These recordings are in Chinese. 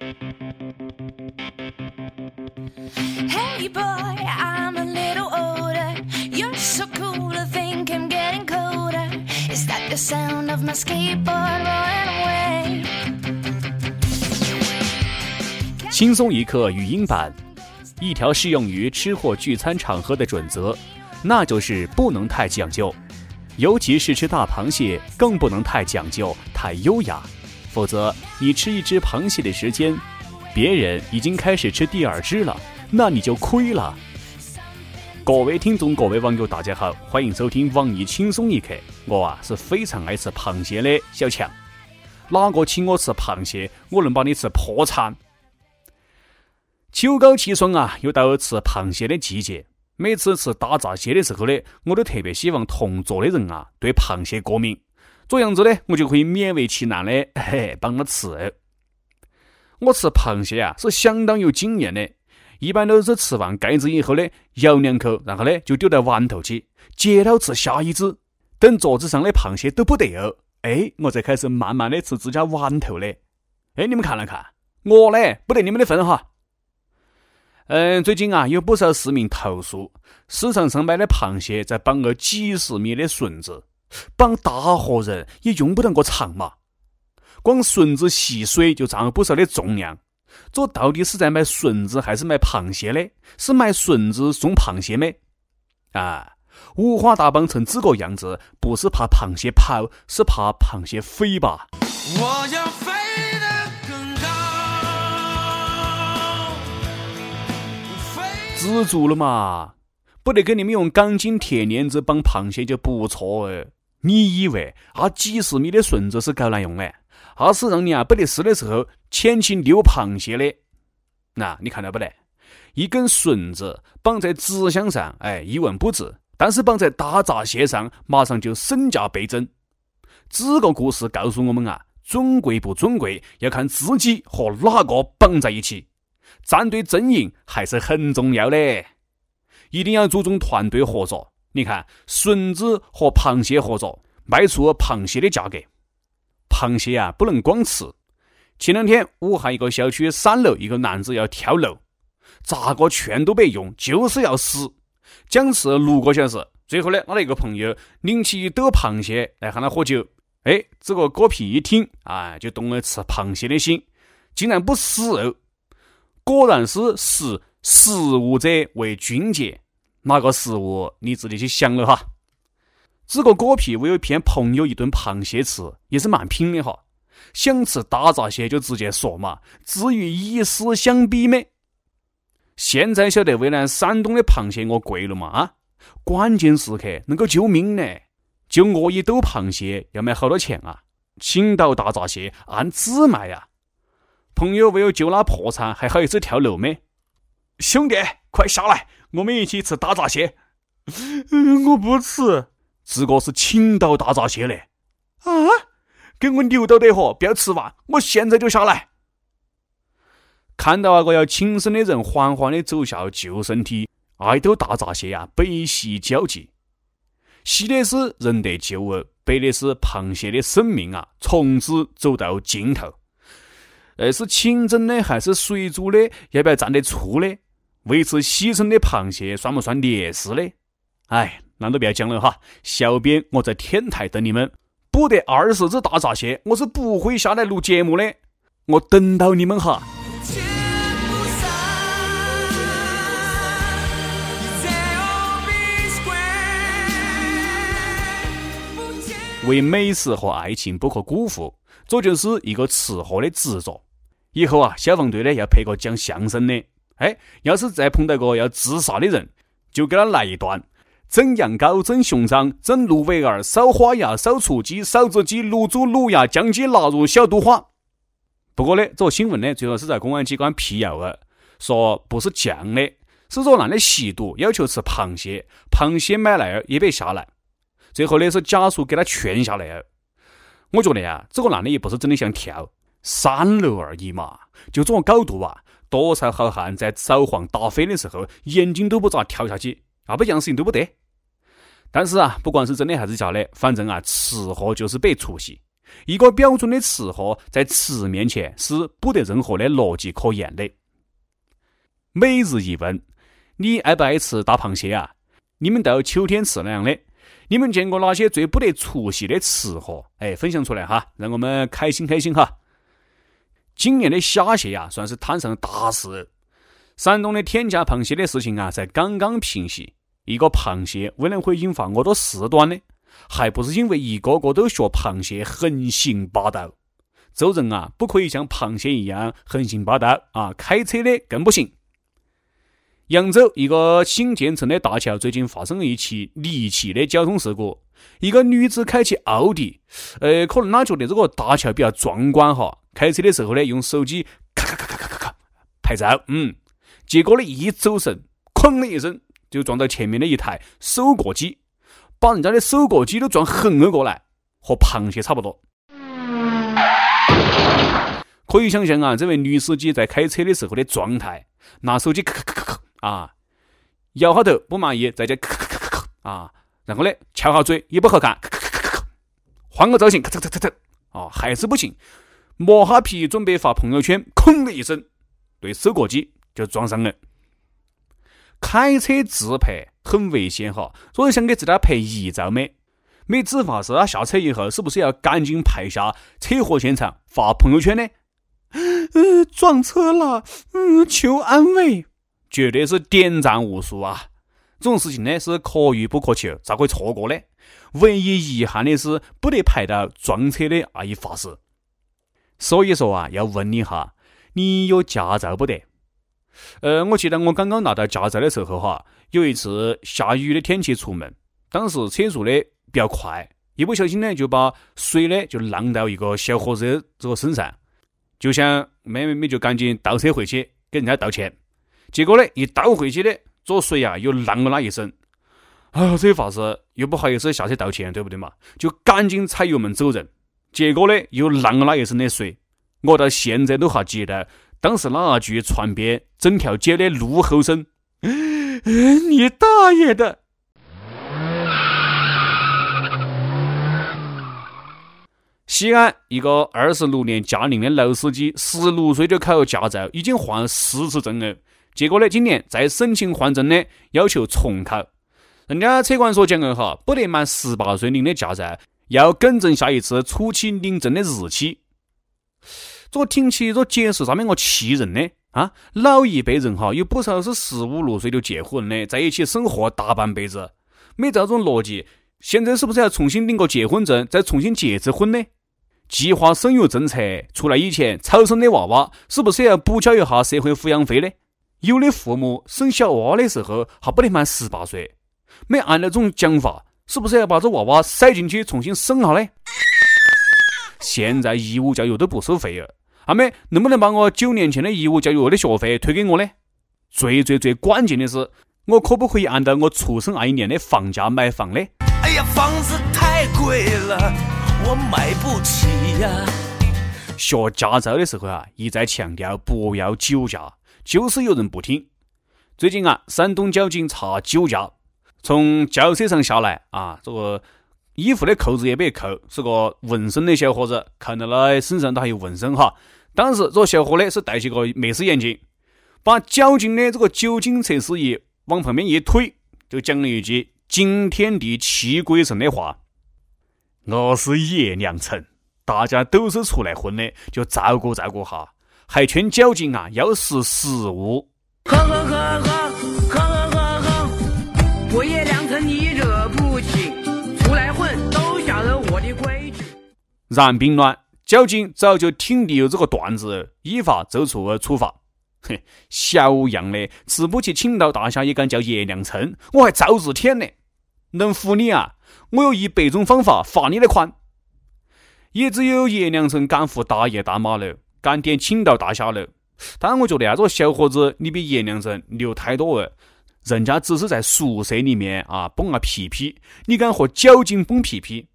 Hey boy, I'm a little older. You're so cool, I think I'm getting colder. Is that the sound of my skateboard rolling away? 轻松一刻语音版，一条适用于吃货聚餐场合的准则，那就是不能太讲究，尤其是吃大螃蟹，更不能太讲究、太优雅，否则你吃一只螃蟹的时间，别人已经开始吃第二只了，那你就亏了。各位听众、各位网友，大家好，欢迎收听网易轻松一刻。我啊是非常爱吃螃蟹的小强，哪个请我吃螃蟹，我能把你吃破产。秋高气爽啊，又到了吃螃蟹的季节。每次吃大闸蟹的时候呢，我都特别希望同桌的人啊对螃蟹过敏，这样子呢，我就可以勉为其难的嘿帮他吃。我吃螃蟹啊是相当有经验的，一般都是吃完盖子以后呢，咬两口，然后呢就丢到碗头去，接着吃下一只。等桌子上的螃蟹都不得了，哎，我才开始慢慢的吃自家碗头嘞。哎，你们看了看，我呢不得你们的份哈。嗯，最近啊，有不少市民投诉，市场上买的螃蟹在绑个几十米的绳子，绑大活人也用不得个长嘛。光绳子吸水就占了不少的重量。这到底是在买绳子还是买螃蟹呢？是买绳子送螃蟹没？啊，五花大绑成这个样子，不是怕螃蟹跑，是怕螃蟹飞吧？我要飞。知足了嘛，不得给你们用钢筋铁链子绑螃蟹就不错哎。你以为啊几十米的绳子是搞哪用的？那是让你啊不得事的时候前去溜螃蟹的。那你看到不得？一根绳子绑在纸箱上，哎，一文不值；但是绑在大闸蟹上，马上就身价倍增。这个故事告诉我们啊，尊贵不尊贵要看自己和哪个绑在一起。战队阵营还是很重要的，一定要注重团队合作。你看，笋子和螃蟹合作，卖出螃蟹的价格。螃蟹啊，不能光吃。前两天，武汉一个小区三楼一个男子要跳楼，咋个劝都没用，就是要死。僵持六个小时，最后呢，他的一个朋友拎起一兜螃蟹来喊他喝酒。哎，这个果皮一听，啊，就动了吃螃蟹的心，竟然不死肉。果然是食食物者为俊杰，哪个食物你自己去想了哈。这个果皮为了骗朋友一顿螃蟹吃，也是蛮拼的哈。想吃大闸蟹就直接说嘛，至于以死相逼没？现在晓得为难山东的螃蟹我贵了嘛啊？关键时刻能够救命呢，就我一兜螃蟹要卖好多钱啊？青岛大闸蟹按只卖呀。朋友为了救他破产，还好意思跳楼没？兄弟，快下来，我们一起吃大闸蟹。我不吃，这个是青岛大闸蟹嘞。啊，给我留到得呵，不要吃完，我现在就下来。看到那个要轻生的人缓缓的走下救生梯，爱斗大闸蟹呀，悲喜交集。喜的是人得救哦，悲的是螃蟹的生命啊，从此走到尽头。呃，是清蒸的还是水煮的？要不要蘸点醋呢？为此牺牲的螃蟹算不算烈士呢？哎，那都不要讲了哈！小编我在天台等你们，捕得二十只大闸蟹，我是不会下来录节目的。我等到你们哈！为美食和爱情不可辜负，这就是一个吃货的执着。以后啊，消防队呢要配个讲相声的。哎，要是再碰到个要自杀的人，就给他来一段：整羊羔，整熊掌，整鹿尾儿，烧花鸭，烧雏鸡，烧子鸡，卤猪，卤鸭，将鸡纳入小肚花。不过呢，这个新闻呢，最后是在公安机关辟谣了，说不是酱的，是说男的吸毒，要求吃螃蟹，螃蟹买来了也别下来。最后呢，是家属给他劝下来了。我觉得呀，这个男的也不是真的想跳。三楼而已嘛，就这个高度啊！多少好汉在扫黄打非的时候，眼睛都不眨跳下去，啊不样事情都不得。但是啊，不管是真的还是假的，反正啊，吃货就是别出息。一个标准的吃货在吃面前是不得任何的逻辑可言的。每日一问：你爱不爱吃大螃蟹啊？你们到秋天吃那样的？你们见过哪些最不得出息的吃货？哎，分享出来哈，让我们开心开心哈。今年的虾蟹呀，算是摊上了大事。山东的天价螃蟹的事情啊，才刚刚平息。一个螃蟹为能会引发我多事端呢？还不是因为一个个都学螃蟹横行霸道。做人啊，不可以像螃蟹一样横行霸道啊！开车的更不行。扬州一个新建成的大桥最近发生了一起离奇的交通事故。一个女子开起奥迪，呃，可能她觉得这个大桥比较壮观哈，开车的时候呢，用手机咔咔咔咔咔咔咔拍照，嗯，结果呢一走神，哐的一声就撞到前面的一台收割机。把人家的收割机都撞横了过来，和螃蟹差不多。可以想象啊，这位女司机在开车的时候的状态，拿手机咔咔咔咔咔啊，摇下头不满意，再加咔咔咔咔咔啊，然后呢，翘下嘴也不好看，咔咔咔咔咔，换个造型，咔嚓嚓嚓嚓，啊，还是不行，磨哈皮准备发朋友圈，砰的一声，对收过机就撞上了。开车自拍很危险哈，所以想给自家拍遗照没。没执法时，他下车以后是不是要赶紧拍下车祸现场发朋友圈呢？嗯，撞车了，嗯，求安慰，绝对是点赞无数啊！这种事情呢是可遇不可求，咋会错过呢？唯一遗憾的是不得拍到撞车的那一发时。所以说啊，要问你哈，你有驾照不得？呃，我记得我刚刚拿到驾照的时候哈，有一次下雨的天气出门，当时车速的比较快，一不小心呢就把水呢就浪到一个小伙子这个身上，就想妹妹妹就赶紧倒车回去给人家道歉，结果呢一倒回去的，这水啊又浪了那一身，啊，这法师又不好意思下车道歉，对不对嘛？就赶紧踩油门走人，结果呢又浪了一身的水，我到现在都还记得。当时那句传遍整条街的怒吼声：“ 你大爷的！”西安一个二十六年驾龄的老司机，十六岁就考驾照，已经换了四次证了。结果呢，今年再申请换证呢，要求重考。人家车管所讲了哈，不得满十八岁领的驾照，要更正下一次初期领证的日期。这听起这解释上面我气人呢啊！老一辈人哈，有不少是十五六岁就结婚的，在一起生活大半辈子。没这种逻辑，现在是不是要重新领个结婚证，再重新结次婚呢？计划生育政策出来以前，超生的娃娃是不是要补交一下社会抚养费呢？有的父母生小娃的时候还不得满十八岁，没按那种讲法，是不是要把这娃娃塞进去重新生下呢？现在义务教育都不收费了。阿妹，能不能把我九年前的义务教育的学费退给我呢？最最最关键的是，我可不可以按照我出生那一年的房价买房呢？哎呀，房子太贵了，我买不起呀！学驾照的时候啊，一再强调不要酒驾，就是有人不听。最近啊，山东交警查酒驾，从轿车上下来啊，这个衣服的扣子也没扣，是个纹身的小伙子，看到了身上都还有纹身哈。当时这小伙呢是戴起个美式眼镜，把交警的这个酒精测试仪往旁边一推，就讲了一句惊天地泣鬼神的话：“我是叶良辰，大家都是出来混的，就照顾照顾哈。”还劝交警啊要识时务。呵呵呵呵然并卵。交警早就听腻了这个段子，依法作出了处罚。哼，小样的，吃不起青岛大虾也敢叫叶良辰，我还早日天呢！能服你啊？我有一百种方法罚你的款。也只有叶良辰敢服大爷大妈了，敢点青岛大虾了。当然，我觉得啊，这个小伙子你比叶良辰牛太多了。人家只是在宿舍里面啊蹦个屁屁，你敢和交警蹦屁屁？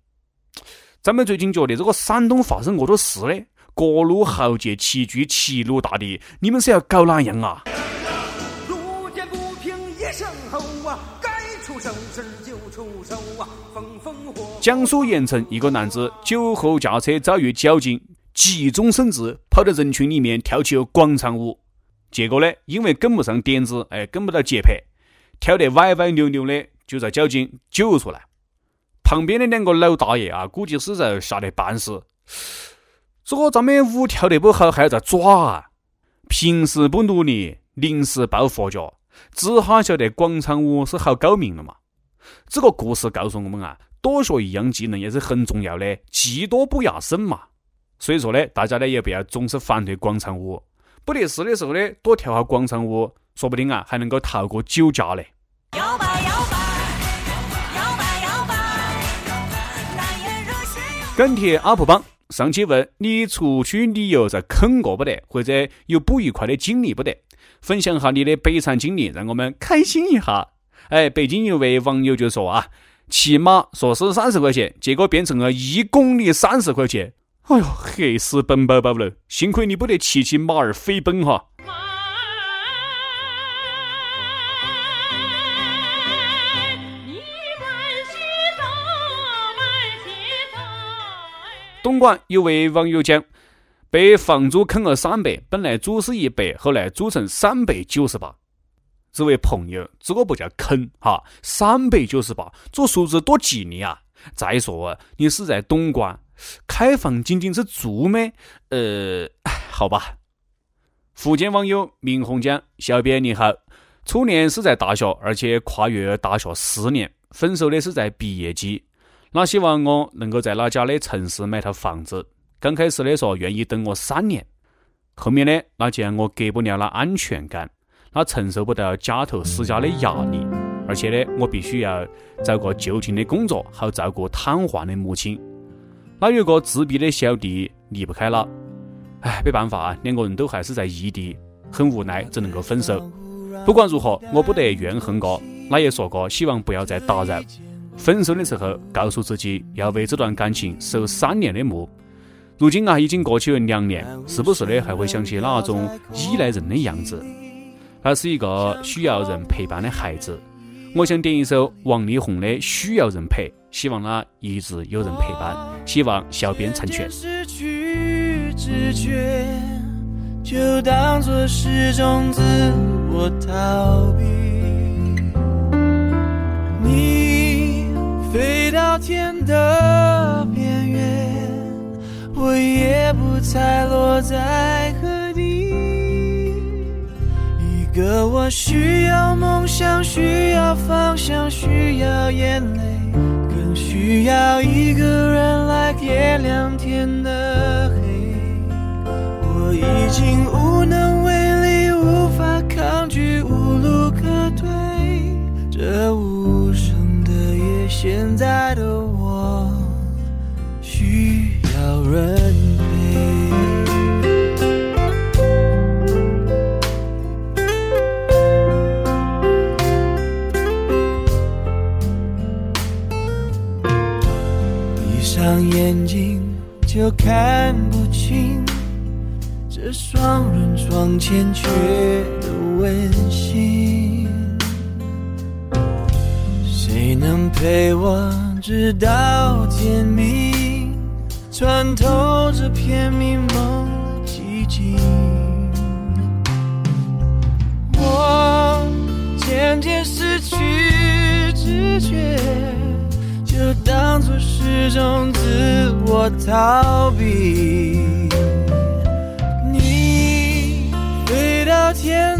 咱们最近觉得这个山东发生过多事呢？各路豪杰齐聚齐鲁大地，你们是要搞哪样啊？路见不平一声吼啊，该江苏盐城一个男子酒后驾车遭遇交警，急中生智，跑到人群里面跳起了广场舞。结果呢，因为跟不上点子，哎，跟不到节拍，跳得歪歪扭扭的，就遭交警揪出来。旁边的两个老大爷啊，估计是在吓得半死。这个咱们舞跳得不好，还要在抓啊？平时不努力，临时抱佛脚，只哈晓得广场舞是好高明了嘛？这个故事告诉我们啊，多学一样技能也是很重要的，技多不压身嘛。所以说呢，大家呢也不要总是反对广场舞。不得事的时候呢，多跳下广场舞，说不定啊还能够逃过酒驾嘞。跟帖 UP 榜上期问你出去旅游在坑过不得，或者有不愉快的经历不得？分享下你的悲惨经历，让我们开心一下。哎，北京有位网友就说啊，骑马说是三十块钱，结果变成了一公里三十块钱。哎呦，黑死本宝宝了！幸亏你不得骑起马儿飞奔哈。东莞有位网友讲，被房租坑了三百，本来租是一百，后来租成三百九十八。这位朋友，这个不叫坑哈，三百九十八，这数字多吉利啊！再说，你是在东莞。开房仅仅是住吗？呃，好吧。福建网友明红讲：“小编你好，初恋是在大学，而且跨越大学四年，分手的是在毕业季。他希望我能够在他家的城市买套房子。刚开始的说愿意等我三年，后面呢，那见我给不了那安全感，他承受不到家头施加的压力，而且呢，我必须要找个就近的工作，好照顾瘫痪的母亲。”他有个自闭的小弟，离不开了。哎，没办法啊，两个人都还是在异地，很无奈，只能够分手。不管如何，我不得怨恨过。他也说过，希望不要再打扰。分手的时候，告诉自己要为这段感情守三年的墓。如今啊，已经过去了两年，时不时的还会想起那种依赖人的样子。他是一个需要人陪伴的孩子。我想点一首王力宏的《需要人陪》。希望他一直有人陪伴，希望小编成全。失去知觉，就当作是种自我逃避。你天的边缘，我也不猜落在何地。一个我需要梦想，需要方向，需要眼泪。更需要一个人来点亮天的黑，我已经无能为现在的我需要人陪，闭上。眼睛就看不清这双人床欠缺的温陪我直到天明，穿透这片迷蒙寂静？我渐渐失去知觉。就当作是种自我逃避。你飞到天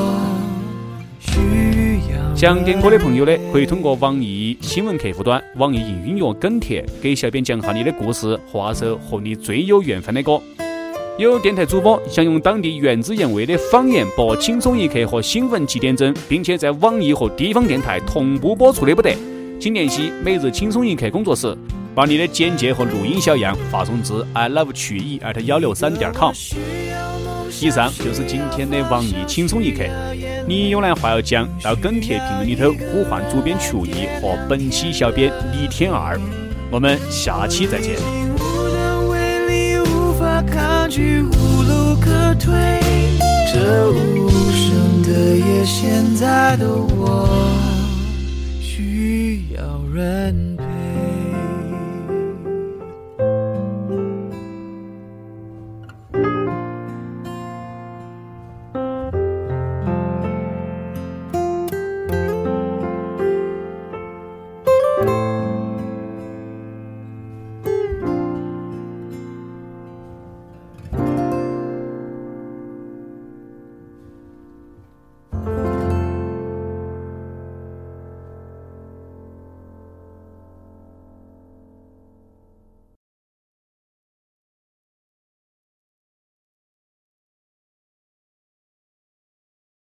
想点歌的朋友呢，可以通过网易新闻客户端、网易云音乐跟帖，给小编讲下你的故事，画首和你最有缘分的歌。有电台主播想用当地原汁原味的方言播《轻松一刻》和新闻七点整，并且在网易和地方电台同步播出的不得，请联系每日轻松一刻工作室，把你的简介和录音小样发送至 i love 曲艺 at 幺六三点 com。以上就是今天的网易轻松一刻，你有哪话要讲到跟帖评论里头呼唤主编曲艺和本期小编李天二我们下期再见。无路可退这无声的夜现在的我